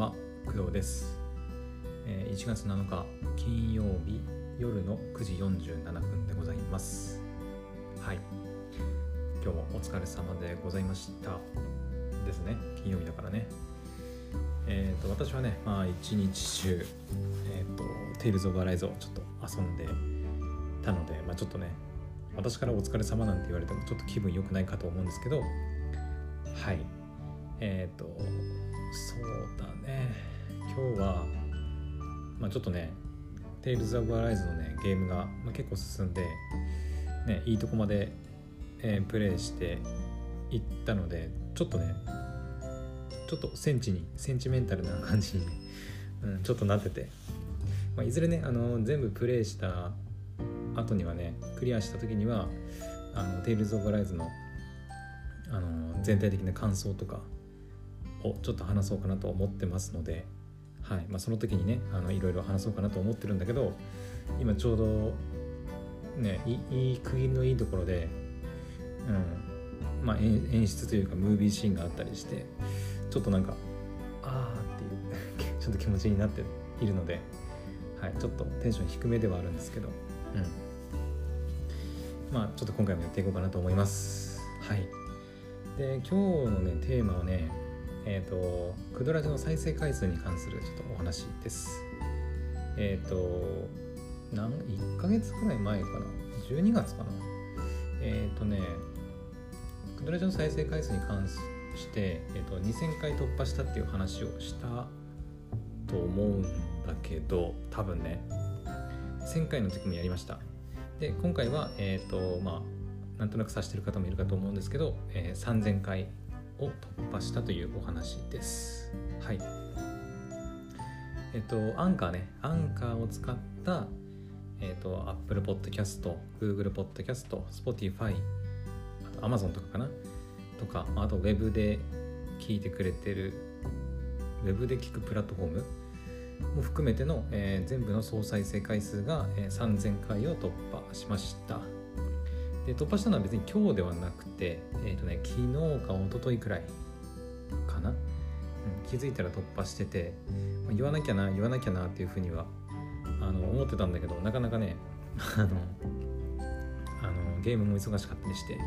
は工藤です、え1月7日金曜日夜の9時47分でございます。はい。今日もお疲れ様でございました。ですね。金曜日だからね。えっ、と私はねまあ一日中えっ、とテイルズ・オブ・アライズをちょっと遊んでたのでまあちょっとね私からお疲れ様なんて言われてもちょっと気分良くないかと思うんですけどはい。えっ、とそうだね。今日はまあちょっとね「テイルズ・オブ・アライズ」のねゲームが、まあ、結構進んでねいいとこまで、えープレイしていったのでちょっとねちょっとセンチにセンチメンタルな感じにね、うん、ちょっとなってて、まあ、いずれねあの全部プレイした後にはねクリアした時にはあのテイルズ・オブ・アライズのあの全体的な感想とかをちょっと話そうかなと思ってますので、はい。まあ、その時にねあのいろいろ話そうかなと思ってるんだけど今ちょうどねいいい区切りのいいところで、うん。まあ、演演出というかムービーシーンがあったりしてちょっとなんかああっていう ちょっと気持ちになっているので、はい、ちょっとテンション低めではあるんですけど、うん、まあちょっと今回もやっていこうかなと思います。はい。で今日のねテーマはねえっ、とクドラジの再生回数に関するちょっとお話です。えっ、となん1ヶ月くらい前かな？12月かな？えっ、とねクドラジの再生回数に関して、えー、と2000回突破したっていう話をしたと思うんだけど多分ね1000回の時もやりました。で今回はえっ、とまあなんとなく指してる方もいるかと思うんですけど、えー3000回を突破したというお話です。はい。えっと、アンカーね、アンカーを使った、えっと、Apple Podcast、Google Podcast、Spotify、あと Amazon とかかな？とか、あと Web で聞いてくれてる、Web で聞くプラットフォームも含めての、えー全部の総再生回数が、えー3000回を突破しました。で突破したのは別に今日ではなくて、えーとね、昨日か一昨日くらいかな、うん、気づいたら突破してて、まあ言わなきゃな言わなきゃなっていうふうにはあの思ってたんだけどなかなかね あのあのゲームも忙しかったりして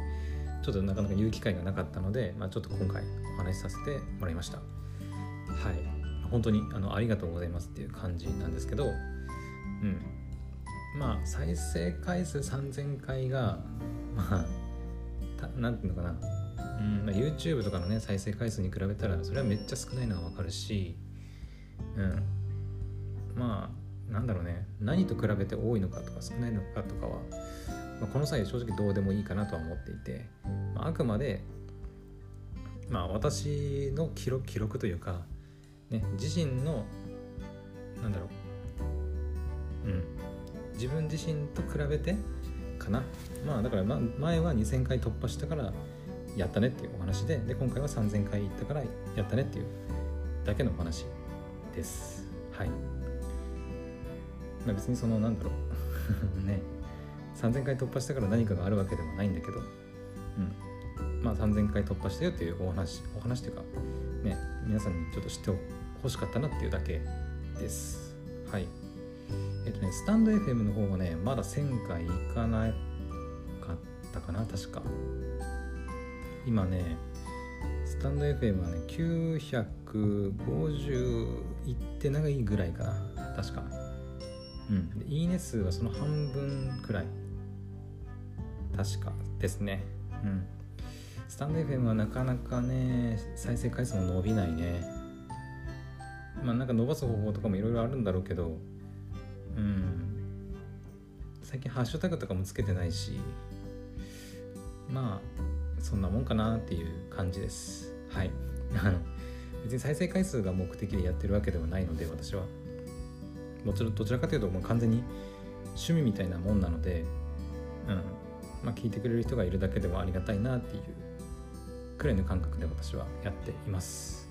ちょっとなかなか言う機会がなかったので、まあ、ちょっと今回お話しさせてもらいました。はい。本当にあのありがとうございますっていう感じなんですけどうん。まあ再生回数3000回がまあたなんていうのかな、うんまあ、YouTube とかのね再生回数に比べたらそれはめっちゃ少ないのはわかるしうん。まあなんだろうね。何と比べて多いのかとか少ないのかとかは、まあ、この際正直どうでもいいかなとは思っていて、まあ、あくまでまあ私の記録記録というか、ね、自身のなんだろう。うん。自分自身と比べてかな。まあだから、ま、前は2000回突破したからやったねっていうお話でで今回は3000回いったからやったねっていうだけのお話です。はい、まあ、別にそのなんだろう。ね。3000回突破したから何かがあるわけでもないんだけど。うん。まあ3000回突破したよっていうお話お話というかね皆さんにちょっと知ってほしかったなっていうだけです。はい。えっとね、スタンド FM の方はね、まだ1000回いかなかったかな、確か。今ね、スタンド FM はね、950いってないぐらいかな、確か。うん。で、いいね数はその半分くらい。確かですね。うん。スタンド FM はなかなかね、再生回数も伸びないね。まあなんか伸ばす方法とかもいろいろあるんだろうけど、うん。最近ハッシュタグとかもつけてないしまあそんなもんかなっていう感じです。はい。別に再生回数が目的でやってるわけではないので私は。もちろんどちらかというともう完全に趣味みたいなもんなのでうん。まあ聞いてくれる人がいるだけでもありがたいなっていうくらいの感覚で私はやっています。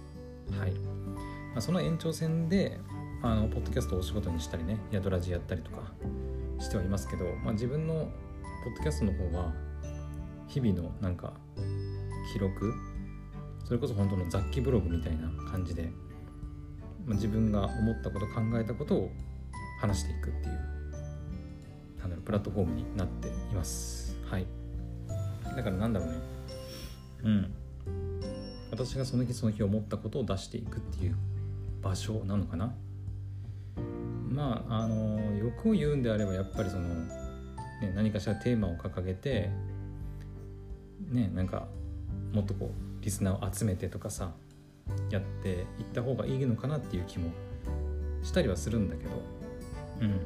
はい、まあ、その延長線であのポッドキャストをお仕事にしたりね宿ラジやったりとかしてはいますけど、まあ、自分のポッドキャストの方は日々のなんか記録それこそ本当の雑記ブログみたいな感じでまあ、自分が思ったこと考えたことを話していくっていうなんだろうプラットフォームになっています。はい。だからなんだろうね。うん。私がその日その日思ったことを出していくっていう場所なのかな。まああの欲を言うんであればやっぱりその、ね、何かしらテーマを掲げてねなんかもっとこうリスナーを集めてとかさやっていった方がいいのかなっていう気もしたりはするんだけどうん。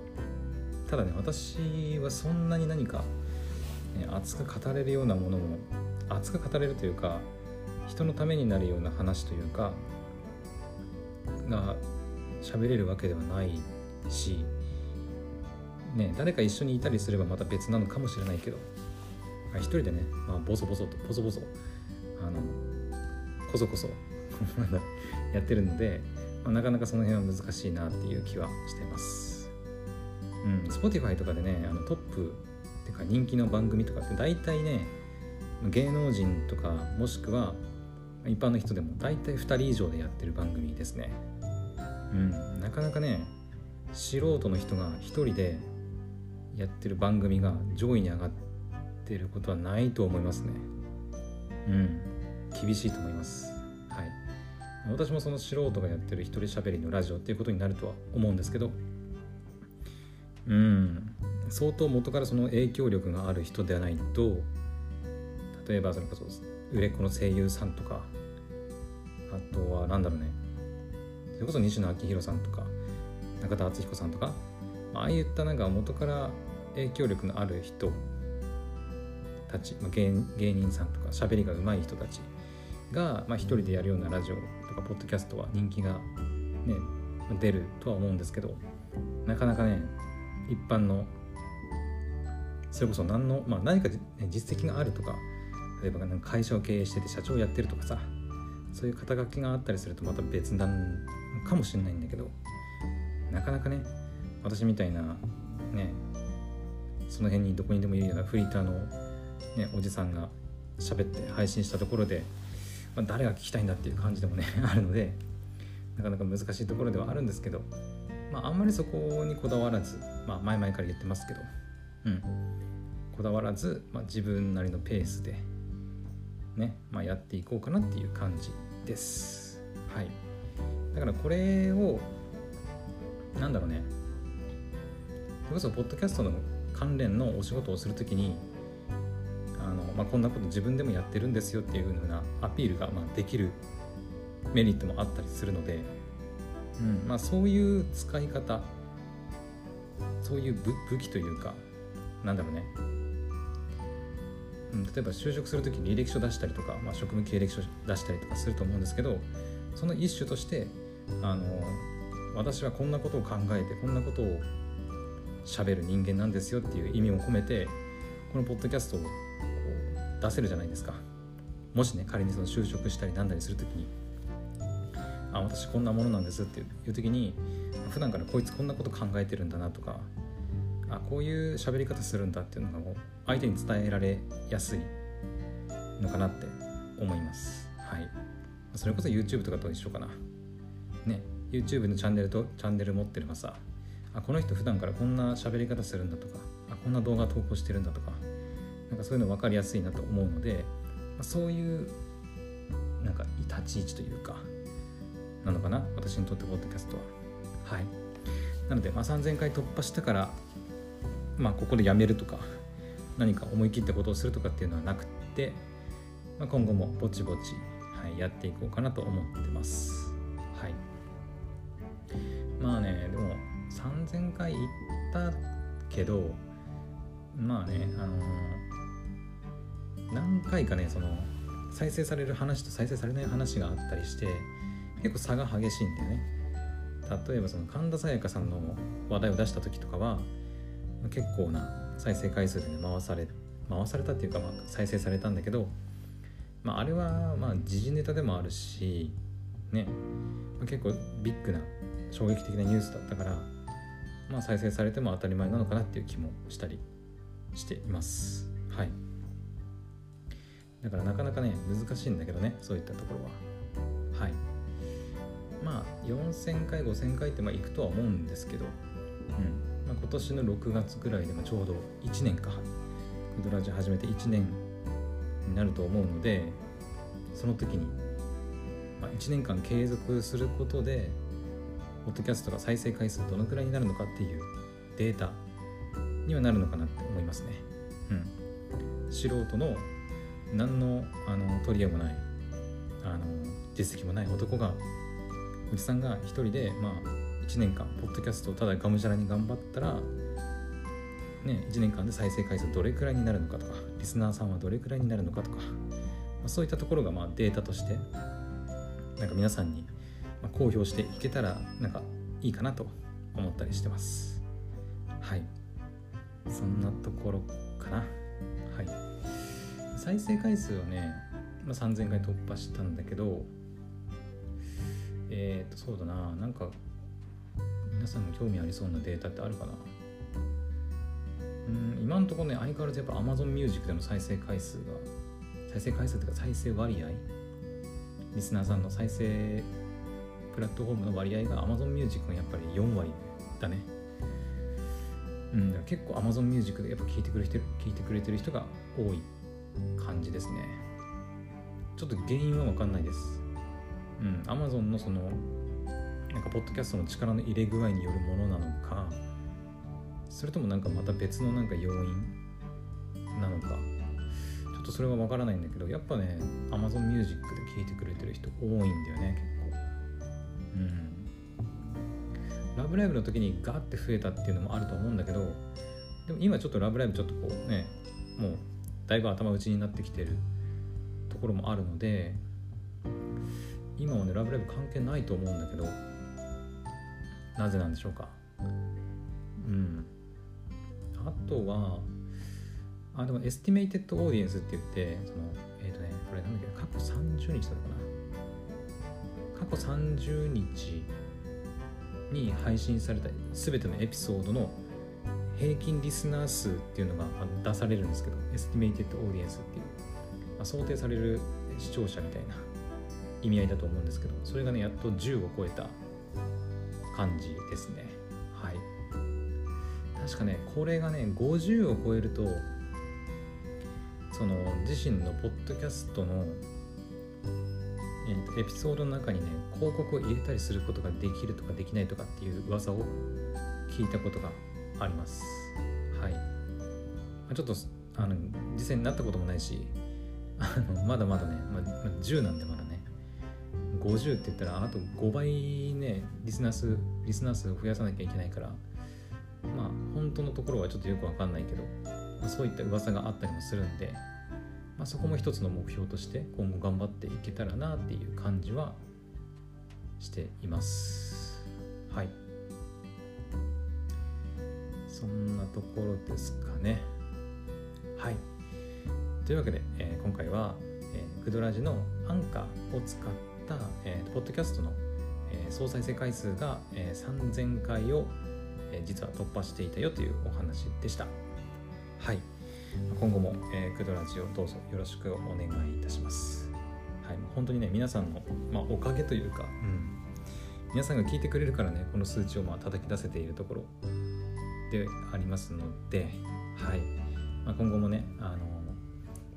ただね私はそんなに何か、ね、熱く語れるようなものも熱く語れるというか人のためになるような話というかが喋れるわけではないし、ね、誰か一緒にいたりすればまた別なのかもしれないけど一人でね、まあ、ボソボソとボソボソあのこそこそ やってるので、まあ、なかなかその辺は難しいなっていう気はしてます。うん、Spotify とかでねあのトップっていうか人気の番組とかって大体ね芸能人とかもしくは一般の人でも大体2人以上でやってる番組ですね。うん、なかなかね素人の人が1人でやってる番組が上位に上がってることはないと思いますね。うん、厳しいと思います。はい。私もその素人がやってる一人喋りのラジオっていうことになるとは思うんですけど、うん、相当元からその影響力がある人ではないと、例えばそれこそ売れっ子の声優さんとか、あとは何だろうね、それこそ西野昭弘さんとか、中田敦彦さんとか、ああいったなんか元から影響力のある人たち、まあ、芸芸人さんとか喋りが上手い人たちが、まあ、一人でやるようなラジオとかポッドキャストは人気が、ね、出るとは思うんですけどなかなかね一般のそれこそ何の、まあ、何か、ね、実績があるとか例えば会社を経営してて社長をやってるとかさそういう肩書きがあったりするとまた別なのかもしれないんだけどなかなかね私みたいなねその辺にどこにでもいるようなフリーターの、ね、おじさんが喋って配信したところで、まあ、誰が聞きたいんだっていう感じでもね あるのでなかなか難しいところではあるんですけど、まあ、あんまりそこにこだわらず、まあ、前々から言ってますけど、うん、こだわらず、まあ、自分なりのペースでね、まあ、やっていこうかなっていう感じです。はい。だからこれを、なんだろうね、それこそポッドキャストの関連のお仕事をするときにあの、まあ、こんなこと自分でもやってるんですよっていうふうなアピールがまあできるメリットもあったりするので、うん。まあ、そういう使い方そういう武器というかなんだろうね、うん、例えば就職する時に履歴書出したりとか、まあ、職務経歴書出したりとかすると思うんですけどその一種としてあの私はこんなことを考えてこんなことを喋る人間なんですよっていう意味を込めてこのポッドキャストをこう出せるじゃないですか。もしね仮にその就職したりなんだりする時にあ私こんなものなんですっていう時に普段からこいつこんなこと考えてるんだなとかあこういう喋り方するんだっていうのが相手に伝えられやすいのかなって思います。はい。それこそ YouTube とかと一緒かな。ね。YouTube のチャンネルとチャンネル持ってればさあこの人普段からこんな喋り方するんだとか。あこんな動画投稿してるんだとか。なんかそういうの分かりやすいなと思うので、まあ、そういうなんか立ち位置というかなのかな？私にとってポッドキャストは。はい。なので、まあ、3000回突破したからまあここでやめるとか何か思い切ったことをするとかっていうのはなくて、まあ、今後もぼちぼち、はい、やっていこうかなと思ってます。はい。まあねでも3000回行ったけどまあねあのー、何回かねその再生される話と再生されない話があったりして結構差が激しいんだよね。例えばその神田沙也加さんの話題を出した時とかは結構な再生回数でね回され回されたっていうかまあ再生されたんだけど、まあ、あれはまあ時事ネタでもあるしね、ま、結構ビッグな衝撃的なニュースだったからまあ、再生されても当たり前なのかなっていう気もしたりしています。はい。だからなかなかね難しいんだけどねそういったところは。はい。まあ4000回5000回ってまあいくとは思うんですけど、うん。まあ、今年の6月ぐらいでもちょうど1年か。クドラジ始めて1年になると思うのでその時に、まあ、1年間継続することでポッドキャストが再生回数どのくらいになるのかっていうデータにはなるのかなって思いますね。うん、素人の何のあの取り柄もないあの実績もない男がおじさんが一人でまあ1年間ポッドキャストをただがむしゃらに頑張ったらね1年間で再生回数どれくらいになるのかとかリスナーさんはどれくらいになるのかとか、まあ、そういったところがまあデータとしてなんか皆さんに公表していけたらなんかいいかなと思ったりしてます。はい。そんなところかな。はい。再生回数はね、まあ、3000回突破したんだけどえっ、とそうだな。なんか皆さんが興味ありそうなデータってあるかな？うん今のところね相変わらずやっぱ Amazon Music での再生回数が再生回数というか再生割合？リスナーさんの再生プラットフォームの割合が Amazon Music がやっぱり4割だね。うん、だから結構 Amazon Music でやっぱ聞いてくれてる聞いてくれてる人が多い感じですね。ちょっと原因は分かんないです。うん Amazon のそのなんかポッドキャストの力の入れ具合によるものなのかそれともなんかまた別のなんか要因なのかちょっとそれは分からないんだけどやっぱね Amazon Music で聴いてくれてる人多いんだよね結構。うん。ラブライブの時にガーって増えたっていうのもあると思うんだけどでも今ちょっとラブライブちょっとこうねもうだいぶ頭打ちになってきてるところもあるので今はねラブライブ関係ないと思うんだけどなぜなんでしょうか。うん。あとはあでも Estimated Audience って言ってそのえっ、ー、とねこれなんだっけ過去30日だったかな。過去30日に配信された全てのエピソードの平均リスナー数っていうのが出されるんですけど Estimated Audience っていう、まあ、想定される視聴者みたいな意味合いだと思うんですけどそれがねやっと10を超えた感じですね。はい。確かねこれがね50を超えるとその自身のポッドキャストのえーと、エピソードの中にね広告を入れたりすることができるとかできないとかっていう噂を聞いたことがあります。はい、まあ、ちょっとあの実際になったこともないしあのまだまだね、まあ、10なんでまだね50って言ったらあと5倍ねリスナー数リスナー数増やさなきゃいけないからまあ本当のところはちょっとよくわかんないけど、まあ、そういった噂があったりもするんでまあ、そこも一つの目標として今後頑張っていけたらなっていう感じはしています。はい。そんなところですかね。はい。というわけで、えー、今回は、えー、クドラジのアンカーを使った、えー、ポッドキャストの、えー、総再生回数が、えー、3000回を、えー、実は突破していたよというお話でした。はい。今後も、えー、クドラジをどうぞよろしくお願いいたします。はい、本当にね、皆さんの、まあ、おかげというか、うん、皆さんが聞いてくれるからね、この数値をまあ叩き出せているところでありますので、はいまあ、今後もね、あの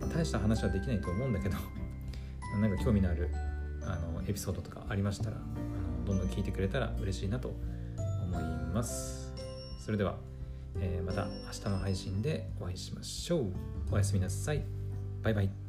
大した話はできないと思うんだけど、なんか興味のあるあのエピソードとかありましたらあの、どんどん聞いてくれたら嬉しいなと思います。それではえー、また明日の配信でお会いしましょう。おやすみなさい。バイバイ。